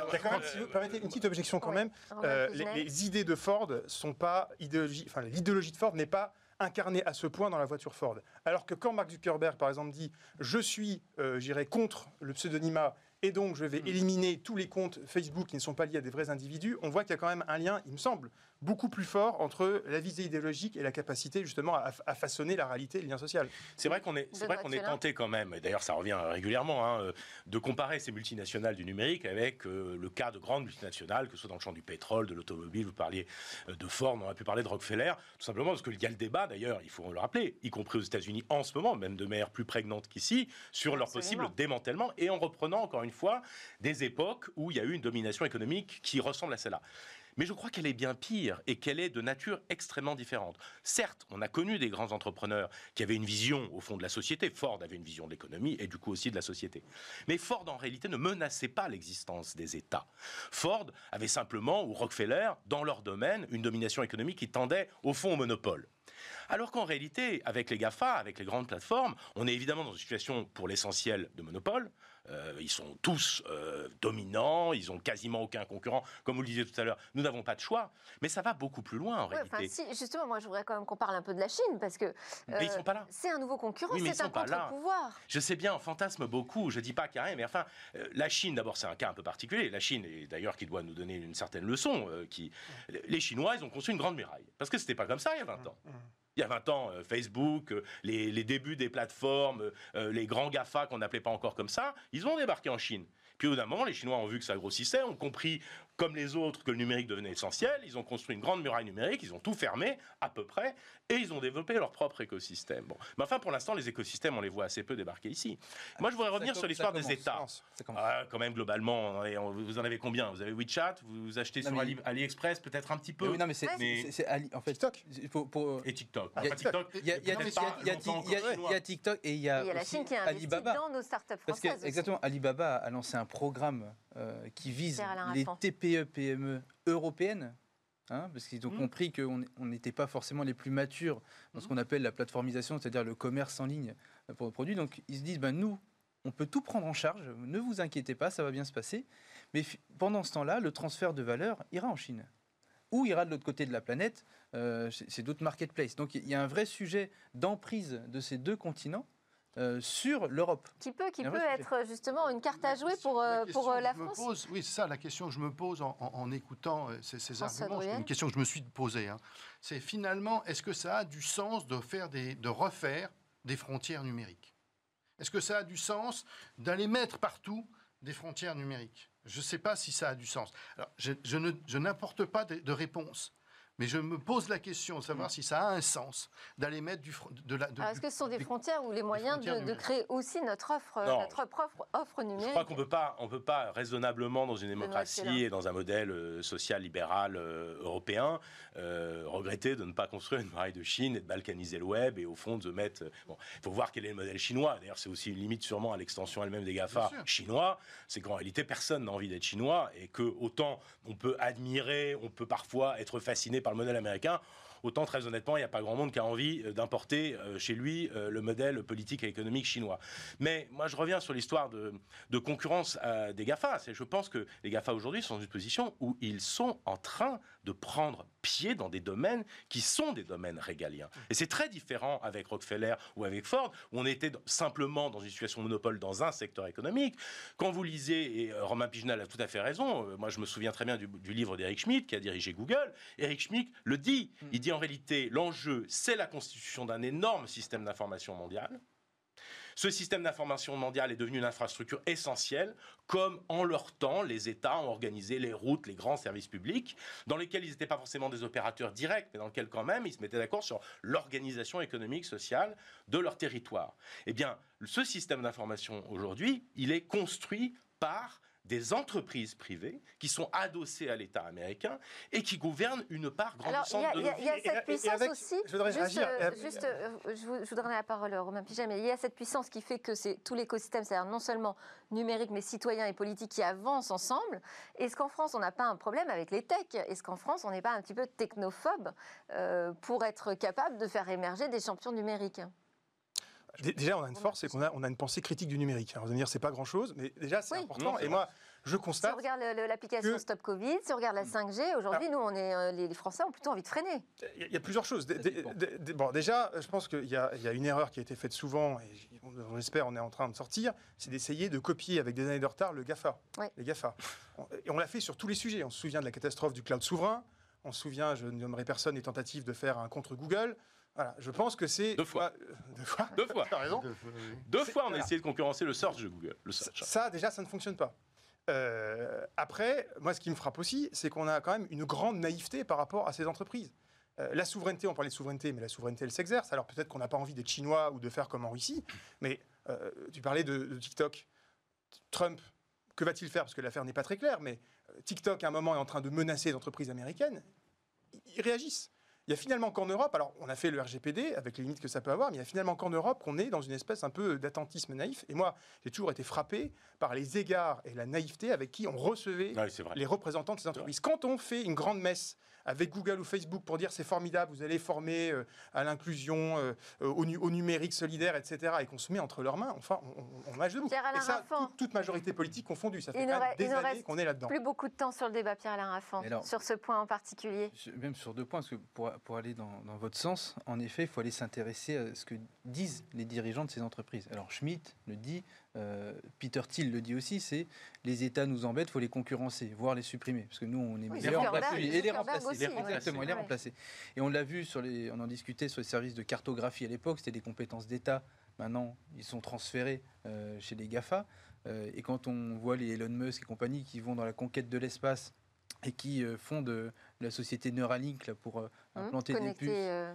vous permettez une petite objection quand même, euh, les, idées de Ford sont pas idéologie, enfin l'idéologie de Ford n'est pas incarnée à ce point dans la voiture Ford. Alors que quand Mark Zuckerberg, par exemple, dit je suis, euh, j'irai contre le pseudonymat et donc je vais mm. éliminer tous les comptes Facebook qui ne sont pas liés à des vrais individus, on voit qu'il y a quand même un lien, il me semble, beaucoup plus fort entre la visée idéologique et la capacité justement à, façonner la réalité et le lien social. C'est vrai qu'on est, c'est vrai qu'on est tenté quand même, et d'ailleurs ça revient régulièrement, hein, euh, de comparer ces multinationales du numérique avec euh, le cas de grandes multinationales, que ce soit dans le champ du pétrole, de l'automobile, vous parliez euh, de Ford, on a pu parler de Rockefeller, tout simplement parce qu'il y a le débat d'ailleurs, il faut le rappeler, y compris aux États-Unis en ce moment, même de manière plus prégnante qu'ici, sur leur possible démantèlement, et en reprenant encore une fois des époques où il y a eu une domination économique qui ressemble à celle-là. Mais je crois qu'elle est bien pire et qu'elle est de nature extrêmement différente. Certes, on a connu des grands entrepreneurs qui avaient une vision au fond de la société. Ford avait une vision de l'économie et du coup aussi de la société. Mais Ford en réalité ne menaçait pas l'existence des États. Ford avait simplement, ou Rockefeller, dans leur domaine, une domination économique qui tendait au fond au monopole. Alors qu'en réalité, avec les GAFA, avec les grandes plateformes, on est évidemment dans une situation pour l'essentiel de monopole. Euh, ils sont tous euh, dominants, ils ont quasiment aucun concurrent. Comme vous le disiez tout à l'heure, nous n'avons pas de choix. Mais ça va beaucoup plus loin en réalité. Si, justement, moi je voudrais quand même qu'on parle un peu de la Chine parce que c'est un nouveau concurrent, c'est un contre-pouvoir. Je sais bien, on fantasme beaucoup. Je dis pas qu'il n'y a rien, mais enfin, la Chine, d'abord, c'est un cas un peu particulier. La Chine, et d'ailleurs, qui doit nous donner une certaine leçon. qui, les Chinois, ils ont construit une grande muraille parce que c'était pas comme ça il y a 20 ans. Il y a 20 ans, euh, Facebook, euh, les, débuts des plateformes, euh, les grands GAFA qu'on n'appelait pas encore comme ça, ils ont débarqué en Chine. Puis au d'un moment, les Chinois ont vu que ça grossissait, ont compris comme les autres, que le numérique devenait essentiel. Ils ont construit une grande muraille numérique, ils ont tout fermé, à peu près, et ils ont développé leur propre écosystème. Bon. Mais enfin, pour l'instant, les écosystèmes, on les voit assez peu débarquer ici. Moi, je voudrais revenir sur l'histoire des États. Ah, quand même, globalement, vous en avez combien? Vous avez WeChat, vous achetez sur AliExpress, peut-être un petit peu. Oui, non, mais c'est en fait TikTok. et TikTok. Il y a TikTok et il y a, la Chine qui a Alibaba. dans nos startups françaises. exactement, Alibaba a lancé un programme euh, qui vise les TPE, PME européennes, hein, parce qu'ils ont mmh. compris qu'on n'était pas forcément les plus matures dans ce mmh. qu'on appelle la plateformisation, c'est-à-dire le commerce en ligne pour nos produits. Donc ils se disent, ben, nous, on peut tout prendre en charge, ne vous inquiétez pas, ça va bien se passer. Mais pendant ce temps-là, le transfert de valeur ira en Chine. Ou ira de l'autre côté de la planète, euh, c'est d'autres marketplaces. Donc il y a un vrai sujet d'emprise de ces deux continents euh, sur l'Europe. Qui peut, qui peut être justement une carte à jouer pour, la, euh, pour euh, la France pose, Oui, c'est ça la question que je me pose en, écoutant ces, arguments. C'est une question que je me suis posée. Hein. C'est finalement, est-ce que ça a du sens de, faire des, de refaire des frontières numériques? Est-ce que ça a du sens d'aller mettre partout des frontières numériques? Je ne sais pas si ça a du sens. Alors, je, je n'apporte pas de, de réponse. Mais je me pose la question de savoir mm. si ça a un sens d'aller mettre du, de la. Est-ce que ce sont des, frontières ou les moyens de, créer aussi notre offre, notre offre, offre numérique Je crois qu'on peut pas, on peut pas raisonnablement dans une démocratie et dans un modèle euh, social libéral euh, européen euh, regretter de ne pas construire une muraille de Chine et de balkaniser le web et au fond de mettre. Bon, il faut voir quel est le modèle chinois. D'ailleurs, c'est aussi une limite sûrement à l'extension elle-même des Gafa chinois. C'est qu'en réalité, personne n'a envie d'être chinois et que autant on peut admirer, on peut parfois être fasciné par le modèle américain, autant très honnêtement, il n'y a pas grand monde qui a envie euh, d'importer euh, chez lui euh, le modèle politique et économique chinois. Mais moi, je reviens sur l'histoire de, concurrence des GAFA. Je pense que les GAFA aujourd'hui sont dans une position où ils sont en train de prendre pied dans des domaines qui sont des domaines régaliens. Et c'est très différent avec Rockefeller ou avec Ford, où on était simplement dans une situation de monopole dans un secteur économique. Quand vous lisez, et Romain Pigenal a tout à fait raison, moi je me souviens très bien du, livre d'Eric Schmidt qui a dirigé Google, Eric Schmidt le dit, il dit en réalité l'enjeu c'est la constitution d'un énorme système d'information mondial ce système d'information mondial est devenu une infrastructure essentielle, comme en leur temps, les États ont organisé les routes, les grands services publics, dans lesquels ils n'étaient pas forcément des opérateurs directs, mais dans lesquels quand même ils se mettaient d'accord sur l'organisation économique, sociale de leur territoire. Eh bien, ce système d'information aujourd'hui, il est construit par des entreprises privées qui sont adossées à l'État américain et qui gouvernent une part grandissante de nos Il y a cette puissance aussi. Je voudrais juste, euh, juste euh, je, vous, donnerai la parole à Romain Piget, mais il y a cette puissance qui fait que c'est tout l'écosystème, c'est-à-dire non seulement numérique, mais citoyen et politique qui avancent ensemble. Est-ce qu'en France, on n'a pas un problème avec les techs? Est-ce qu'en France, on n'est pas un petit peu technophobe euh, pour être capable de faire émerger des champions numériques? Déjà, on a une force, c'est qu'on a, on a une pensée critique du numérique. Alors, vous allez dire, c'est pas grand-chose, mais déjà, c'est important. et moi, je constate. Si on regarde l'application Stop Covid, si on regarde la 5G, aujourd'hui, nous, on est, euh, les Français ont plutôt envie de freiner. Il y a plusieurs choses. Bon, déjà, je pense qu'il y, y, a une erreur qui a été faite souvent, et j'espère on est en train de sortir, c'est d'essayer de copier avec des années de retard le GAFA. Les GAFA. Et on l'a fait sur tous les sujets. On se souvient de la catastrophe du cloud souverain. On se souvient, je ne nommerai personne, les tentatives de faire un contre Google. Voilà, je pense que c'est. Deux fois. deux fois. Deux fois. [laughs] raison. Deux fois, on a essayé de concurrencer le search de Google. Le search. Ça, déjà, ça ne fonctionne pas. Euh, après, moi, ce qui me frappe aussi, c'est qu'on a quand même une grande naïveté par rapport à ces entreprises. Euh, la souveraineté, on parlait de souveraineté, mais la souveraineté, elle s'exerce. Alors peut-être qu'on n'a pas envie d'être chinois ou de faire comme en Russie, mais euh, tu parlais de, de, TikTok. Trump, que va-t-il faire? Parce que l'affaire n'est pas très claire, mais TikTok, à un moment, est en train de menacer les entreprises américaines. Ils réagissent. Il y a finalement qu'en Europe, alors on a fait le RGPD avec les limites que ça peut avoir, mais il y a finalement qu'en Europe qu'on est dans une espèce un peu d'attentisme naïf. Et moi, j'ai toujours été frappé par les égards et la naïveté avec qui on recevait les représentants de ces entreprises. Quand on fait une grande messe avec Google ou Facebook pour dire c'est formidable, vous allez former euh, à l'inclusion, euh, au, numérique solidaire, etc., et qu'on se met entre leurs mains, enfin, on, on, de debout. Et ça, toute, majorité politique confondue. Ça fait des années qu'on est là-dedans. Plus beaucoup de temps sur le débat, Pierre-Alain Raffan, sur ce point en particulier. Même sur deux points, parce que pour, pour aller dans, dans, votre sens, en effet, il faut aller s'intéresser à ce que disent les dirigeants de ces entreprises. Alors Schmitt le dit, euh, Peter Thiel le dit aussi, c'est les États nous embêtent, il faut les concurrencer, voire les supprimer, parce que nous on est meilleurs et les remplacer. exactement, et les remplacer. Et on l'a vu sur les, on en discutait sur les services de cartographie à l'époque, c'était des compétences d'État. Maintenant, ils sont transférés euh, chez les Gafa. Euh, et quand on voit les Elon Musk et compagnie qui vont dans la conquête de l'espace et qui font de la société Neuralink là, pour mmh, implanter des puces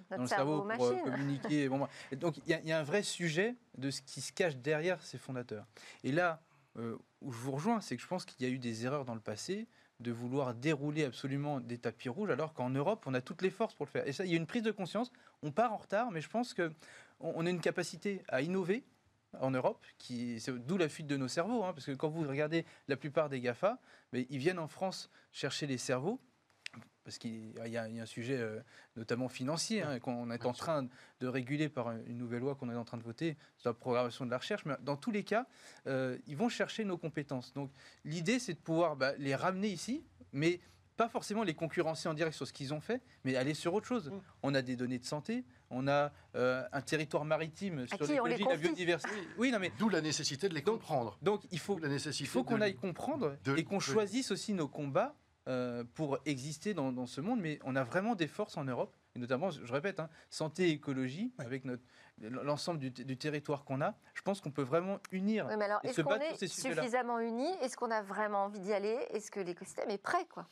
dans le cerveau pour communiquer. bon, donc il y, y, a un vrai sujet de ce qui se cache derrière ces fondateurs. Et là, euh, où je vous rejoins, c'est que je pense qu'il y a eu des erreurs dans le passé de vouloir dérouler absolument des tapis rouges, alors qu'en Europe, on a toutes les forces pour le faire. Et ça, il y a une prise de conscience. On part en retard, mais je pense qu'on on a une capacité à innover en Europe, qui, d'où la fuite de nos cerveaux, hein, parce que quand vous regardez la plupart des GAFA, mais ils viennent en France chercher les cerveaux, parce qu'il y, a un sujet euh, notamment financier hein, qu'on est en train de réguler par une nouvelle loi qu'on est en train de voter sur la programmation de la recherche. Mais dans tous les cas, euh, ils vont chercher nos compétences. Donc l'idée, c'est de pouvoir bah, les ramener ici, mais pas forcément les concurrencer en direct sur ce qu'ils ont fait, mais aller sur autre chose. Mm. On a des données de santé, on a euh, un territoire maritime sur l'écologie, la biodiversité. [laughs] Oui, non, mais d'où la nécessité de les comprendre. Donc, il faut, il faut qu'on aille comprendre et qu'on choisisse aussi nos combats euh, pour exister dans, ce monde, mais on a vraiment des forces en Europe, et notamment, je répète, hein, santé et écologie, avec l'ensemble du, territoire qu'on a, je pense qu'on peut vraiment unir oui, mais alors, est-ce qu'on est suffisamment unis? Est-ce qu'on a vraiment envie d'y aller? Est-ce que l'écosystème est prêt quoi?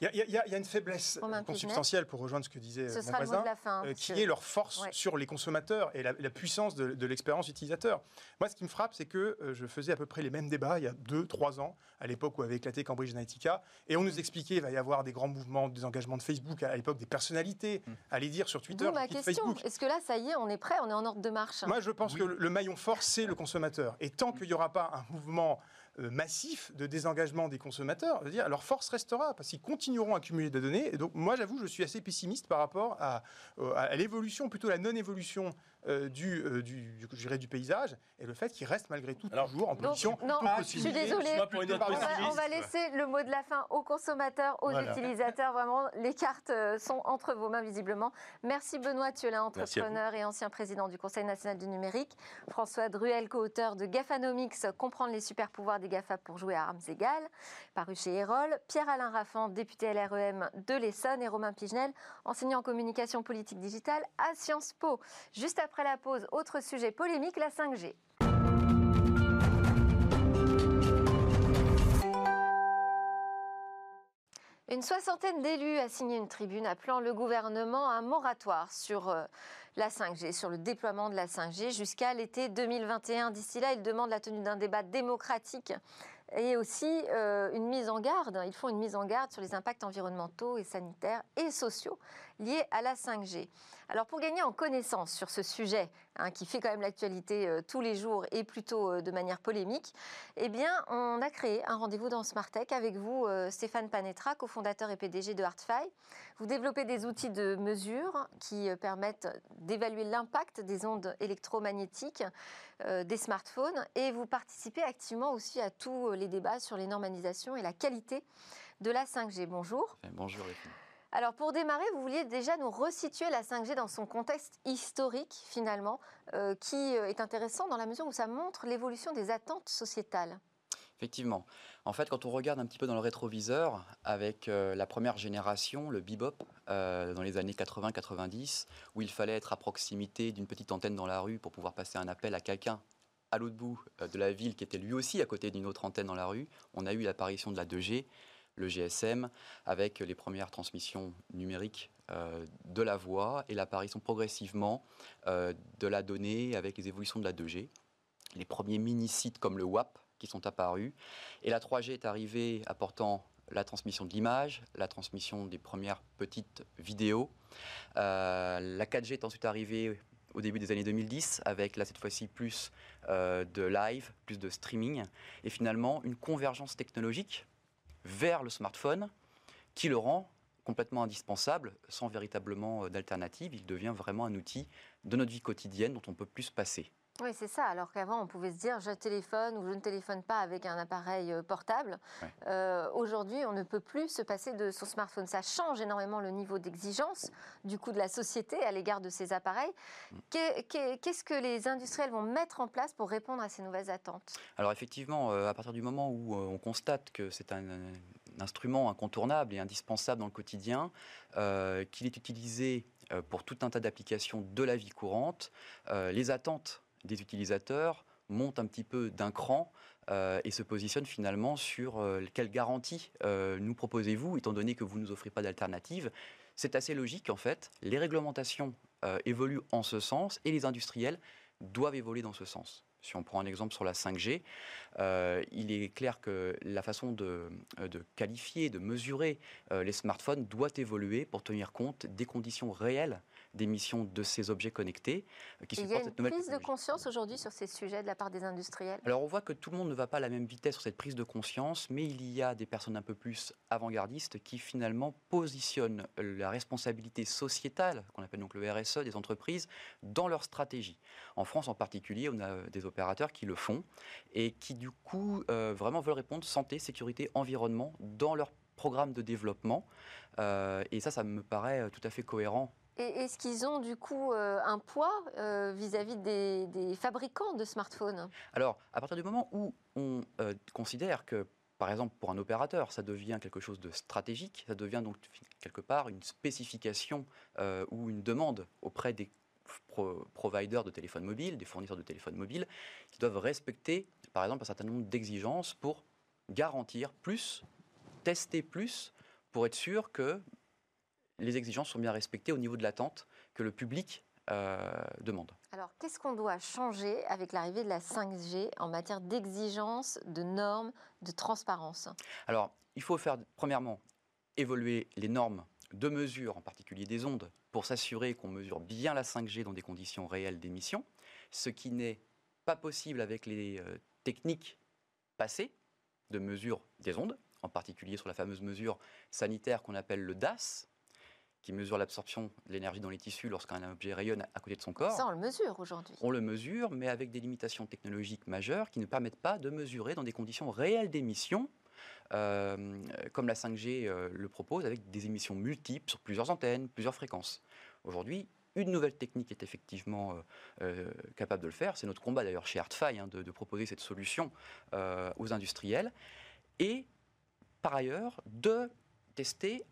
Il y, a une faiblesse consubstantielle, pour rejoindre ce que disait mon voisin, euh, qui est leur force sur les consommateurs et la, puissance de, l'expérience utilisateur. Moi, ce qui me frappe, c'est que euh, je faisais à peu près les mêmes débats il y a 2-3 ans, à l'époque où avait éclaté Cambridge Analytica, et on nous expliquait qu'il va y avoir des grands mouvements, des engagements de Facebook, à l'époque des personnalités, à les dire sur Twitter, ma question, est-ce que là, ça y est, on est prêt, on est en ordre de marche? Moi, je pense que le maillon fort, c'est le consommateur. Et tant qu'il n'y aura pas un mouvement euh, massif de désengagement des consommateurs, dire, leur force restera parce qu'ils continueront à accumuler des données. Et donc, moi, j'avoue, je suis assez pessimiste par rapport à, euh, à l'évolution, plutôt la non-évolution euh, du, euh, du, du paysage et le fait qu'il reste malgré tout toujours en position. non, je suis désolée. On va, laisser le mot de la fin aux consommateurs, aux utilisateurs. Vraiment, les cartes euh, sont entre vos mains visiblement. Merci Benoît Thiolin, entrepreneur et ancien président du Conseil national du numérique. François Druel, co-auteur de Gafanomics, comprendre les super pouvoirs des GAFA pour jouer à armes égales, paru chez Erol. Pierre-Alain Raffan, député LREM de l'Essonne et Romain Pigenel, enseignant en communication politique digitale à Sciences Po. Juste après la pause, autre sujet polémique, la 5G. Une soixantaine d'élus a signé une tribune appelant le gouvernement à un moratoire sur euh, la 5G, sur le déploiement de la 5G jusqu'à l'été 2021. D'ici là, ils demandent la tenue d'un débat démocratique et aussi euh, une mise en garde. Ils font une mise en garde sur les impacts environnementaux et sanitaires et sociaux liés à la 5G. Alors pour gagner en connaissance sur ce sujet, hein, qui fait quand même l'actualité euh, tous les jours et plutôt euh, de manière polémique, eh bien on a créé un rendez-vous dans Smartech avec vous, Stéphane Panetra, cofondateur et PDG de Artfy. Vous développez des outils de mesure qui permettent d'évaluer l'impact des ondes électromagnétiques des smartphones et vous participez activement aussi à tous les débats sur les normalisations et la qualité de la 5G. Bonjour. Bonjour. Alors pour démarrer, vous vouliez déjà nous resituer la 5G dans son contexte historique finalement, euh, qui euh, est intéressant dans la mesure où ça montre l'évolution des attentes sociétales. Effectivement. En fait, quand on regarde un petit peu dans le rétroviseur, avec euh, la première génération, le bebop, dans les années 80-90, où il fallait être à proximité d'une petite antenne dans la rue pour pouvoir passer un appel à quelqu'un à l'autre bout de la ville, qui était lui aussi à côté d'une autre antenne dans la rue, on a eu l'apparition de la 2G, le GSM, avec les premières transmissions numériques euh, de la voix et l'apparition progressivement euh, de la donnée avec les évolutions de la 2G. Les premiers mini-sites comme le WAP qui sont apparus. Et la 3G est arrivée apportant la transmission de l'image, la transmission des premières petites vidéos, la 4G est ensuite arrivée au début des années 2010, avec là cette fois-ci plus de live, plus de streaming, et finalement une convergence technologique vers le smartphone qui le rend complètement indispensable, sans véritablement d'alternative. Il devient vraiment un outil de notre vie quotidienne dont on peut plus se passer. Oui, c'est ça. Alors qu'avant, on pouvait se dire je téléphone ou je ne téléphone pas avec un appareil euh, portable. Euh, aujourd'hui, on ne peut plus se passer de son smartphone. Ça change énormément le niveau d'exigence du coup de la société à l'égard de ces appareils. Mm. Qu'est-ce que les industriels vont mettre en place pour répondre à ces nouvelles attentes? Alors effectivement, euh, à partir du moment où on constate que c'est un, instrument incontournable et indispensable dans le quotidien, qu'il est utilisé pour tout un tas d'applications de la vie courante, les attentes des utilisateurs montent un petit peu d'un cran euh, et se positionnent finalement sur euh, quelle garantie euh, nous proposez-vous, étant donné que vous ne nous offrez pas d'alternative. C'est assez logique en fait. Les réglementations évoluent en ce sens et les industriels doivent évoluer dans ce sens. Si on prend un exemple sur la 5G, il est clair que la façon de qualifier, de mesurer les smartphones doit évoluer pour tenir compte des conditions réelles d'émission de ces objets connectés euh, qui supportent cette nouvelle Il y a une prise de conscience aujourd'hui sur ces sujets de la part des industriels? Alors on voit que tout le monde ne va pas à la même vitesse sur cette prise de conscience, mais il y a des personnes un peu plus avant-gardistes qui finalement positionnent la responsabilité sociétale, qu'on appelle donc le RSE des entreprises, dans leur stratégie. En France en particulier, on a des opérateurs qui le font et qui du coup euh, vraiment veulent répondre santé, sécurité, environnement dans leur programme de développement. Euh, et ça, ça me paraît tout à fait cohérent est-ce qu'ils ont du coup euh, un poids euh, vis-à-vis des, fabricants de smartphones? Alors, à partir du moment où on euh, considère que, par exemple, pour un opérateur, ça devient quelque chose de stratégique, ça devient donc quelque part une spécification ou une demande auprès des providers de téléphones mobiles, des fournisseurs de téléphones mobiles, qui doivent respecter, par exemple, un certain nombre d'exigences pour garantir plus, tester plus, pour être sûr que les exigences sont bien respectées au niveau de l'attente que le public euh, demande. Alors, qu'est-ce qu'on doit changer avec l'arrivée de la 5G en matière d'exigences, de normes, de transparence? Alors, il faut faire, premièrement, évoluer les normes de mesure, en particulier des ondes, pour s'assurer qu'on mesure bien la 5G dans des conditions réelles d'émission, ce qui n'est pas possible avec les euh, techniques passées de mesure des ondes, en particulier sur la fameuse mesure sanitaire qu'on appelle le DAS, qui mesure l'absorption de l'énergie dans les tissus lorsqu'un objet rayonne à côté de son corps. Ça, on le mesure aujourd'hui. On le mesure, mais avec des limitations technologiques majeures qui ne permettent pas de mesurer dans des conditions réelles d'émission, euh, comme la 5G euh, le propose, avec des émissions multiples sur plusieurs antennes, plusieurs fréquences. Aujourd'hui, une nouvelle technique est effectivement euh, capable de le faire. C'est notre combat d'ailleurs chez Artfy hein, de, de, proposer cette solution aux industriels. Et par ailleurs, de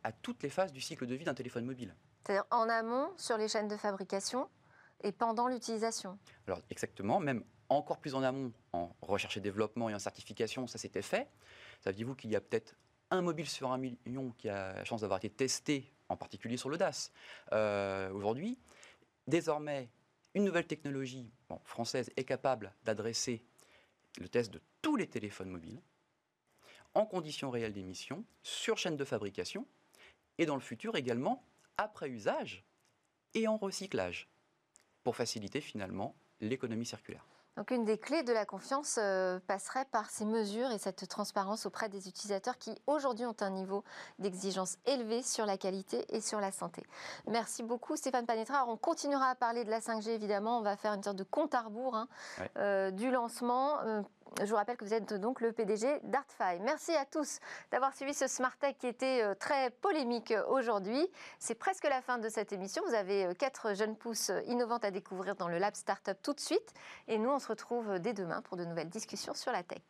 à toutes les phases du cycle de vie d'un téléphone mobile. C'est-à-dire en amont, sur les chaînes de fabrication, et pendant l'utilisation Alors exactement, même encore plus en amont, en recherche et développement et en certification, ça s'était fait. Saviez-vous qu'il y a peut-être un mobile sur un million qui a la chance d'avoir été testé, en particulier sur le DAS euh, aujourd'hui Désormais, une nouvelle technologie française est capable d'adresser le test de tous les téléphones mobiles en conditions réelles d'émission, sur chaîne de fabrication, et dans le futur également après usage et en recyclage, pour faciliter finalement l'économie circulaire. Donc une des clés de la confiance euh, passerait par ces mesures et cette transparence auprès des utilisateurs qui aujourd'hui ont un niveau d'exigence élevé sur la qualité et sur la santé. Merci beaucoup Stéphane Panetra. on continuera à parler de la 5G évidemment, on va faire une sorte de compte à rebours hein, euh, du lancement. Je vous rappelle que vous êtes donc le PDG d'Artfy. Merci à tous d'avoir suivi ce Smart Tech qui était euh, très polémique euh, aujourd'hui. C'est presque la fin de cette émission. Vous avez euh, quatre jeunes pousses innovantes à découvrir dans le Lab Startup tout de suite. Et nous, on se retrouve dès demain pour de nouvelles discussions sur la tech.